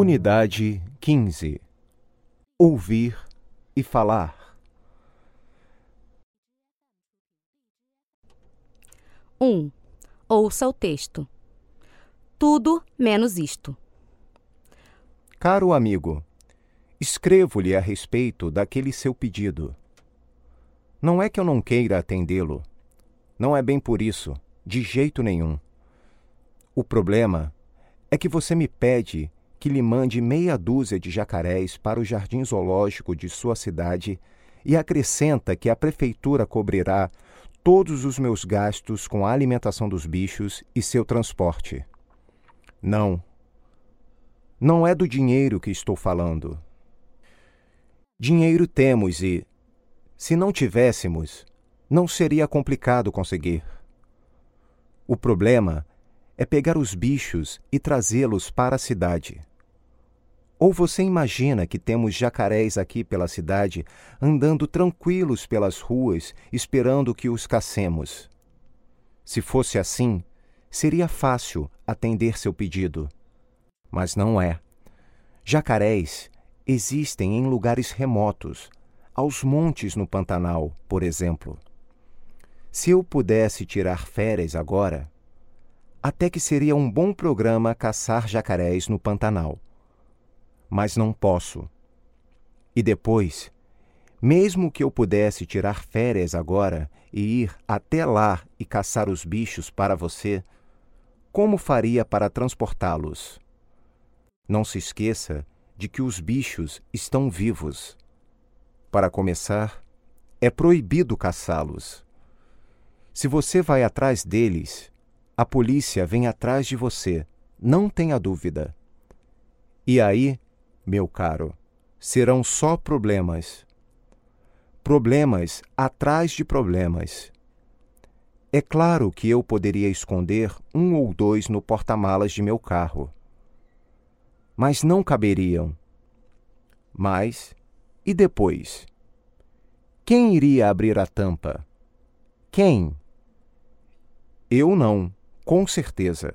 Atividade 15 Ouvir e falar. 1. Ouça o texto. Tudo menos isto. Caro amigo, escrevo-lhe a respeito daquele seu pedido. Não é que eu não queira atendê-lo. Não é bem por isso, de jeito nenhum. O problema é que você me pede que lhe mande meia dúzia de jacarés para o jardim zoológico de sua cidade e acrescenta que a prefeitura cobrirá todos os meus gastos com a alimentação dos bichos e seu transporte. Não. Não é do dinheiro que estou falando. Dinheiro temos e, se não tivéssemos, não seria complicado conseguir. O problema é pegar os bichos e trazê-los para a cidade. Ou você imagina que temos jacarés aqui pela cidade, andando tranquilos pelas ruas, esperando que os cacemos? Se fosse assim, seria fácil atender seu pedido. Mas não é. Jacarés existem em lugares remotos, aos montes no Pantanal, por exemplo. Se eu pudesse tirar férias agora, até que seria um bom programa caçar jacarés no Pantanal. Mas não posso. E depois, mesmo que eu pudesse tirar férias agora e ir até lá e caçar os bichos para você, como faria para transportá-los? Não se esqueça de que os bichos estão vivos. Para começar, é proibido caçá-los. Se você vai atrás deles, a polícia vem atrás de você, não tenha dúvida. E aí, meu caro, serão só problemas. Problemas atrás de problemas. É claro que eu poderia esconder um ou dois no porta-malas de meu carro. Mas não caberiam. Mas, e depois? Quem iria abrir a tampa? Quem? Eu não com certeza.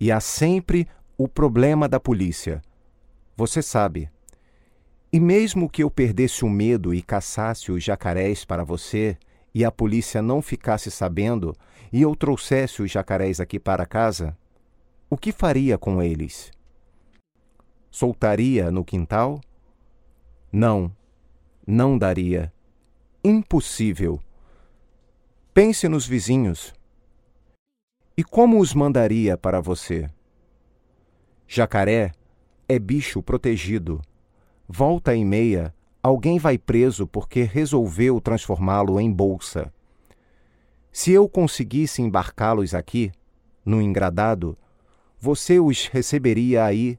E há sempre o problema da polícia. Você sabe. E mesmo que eu perdesse o medo e caçasse os jacarés para você, e a polícia não ficasse sabendo, e eu trouxesse os jacarés aqui para casa, o que faria com eles? Soltaria no quintal? Não, não daria. Impossível. Pense nos vizinhos. E como os mandaria para você? Jacaré é bicho protegido. Volta e meia, alguém vai preso porque resolveu transformá-lo em bolsa. Se eu conseguisse embarcá-los aqui, no engradado, você os receberia aí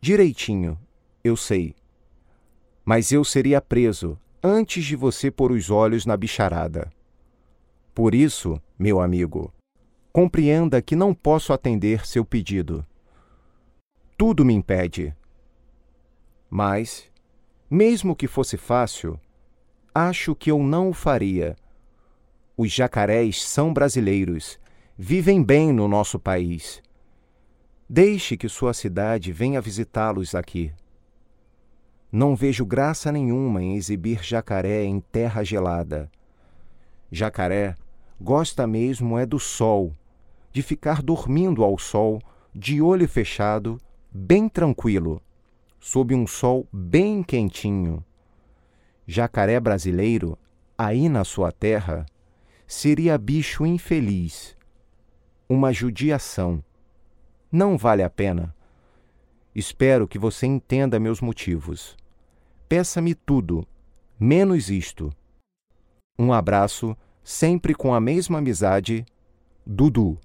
direitinho, eu sei. Mas eu seria preso antes de você pôr os olhos na bicharada. Por isso, meu amigo, compreenda que não posso atender seu pedido. Tudo me impede. Mas, mesmo que fosse fácil, acho que eu não o faria. Os jacarés são brasileiros, vivem bem no nosso país. Deixe que sua cidade venha visitá-los aqui. Não vejo graça nenhuma em exibir jacaré em terra gelada. Jacaré gosta mesmo é do sol de ficar dormindo ao sol, de olho fechado, bem tranquilo, sob um sol bem quentinho. Jacaré brasileiro, aí na sua terra, seria bicho infeliz, uma judiação. Não vale a pena. Espero que você entenda meus motivos. Peça-me tudo, menos isto. Um abraço, sempre com a mesma amizade, Dudu.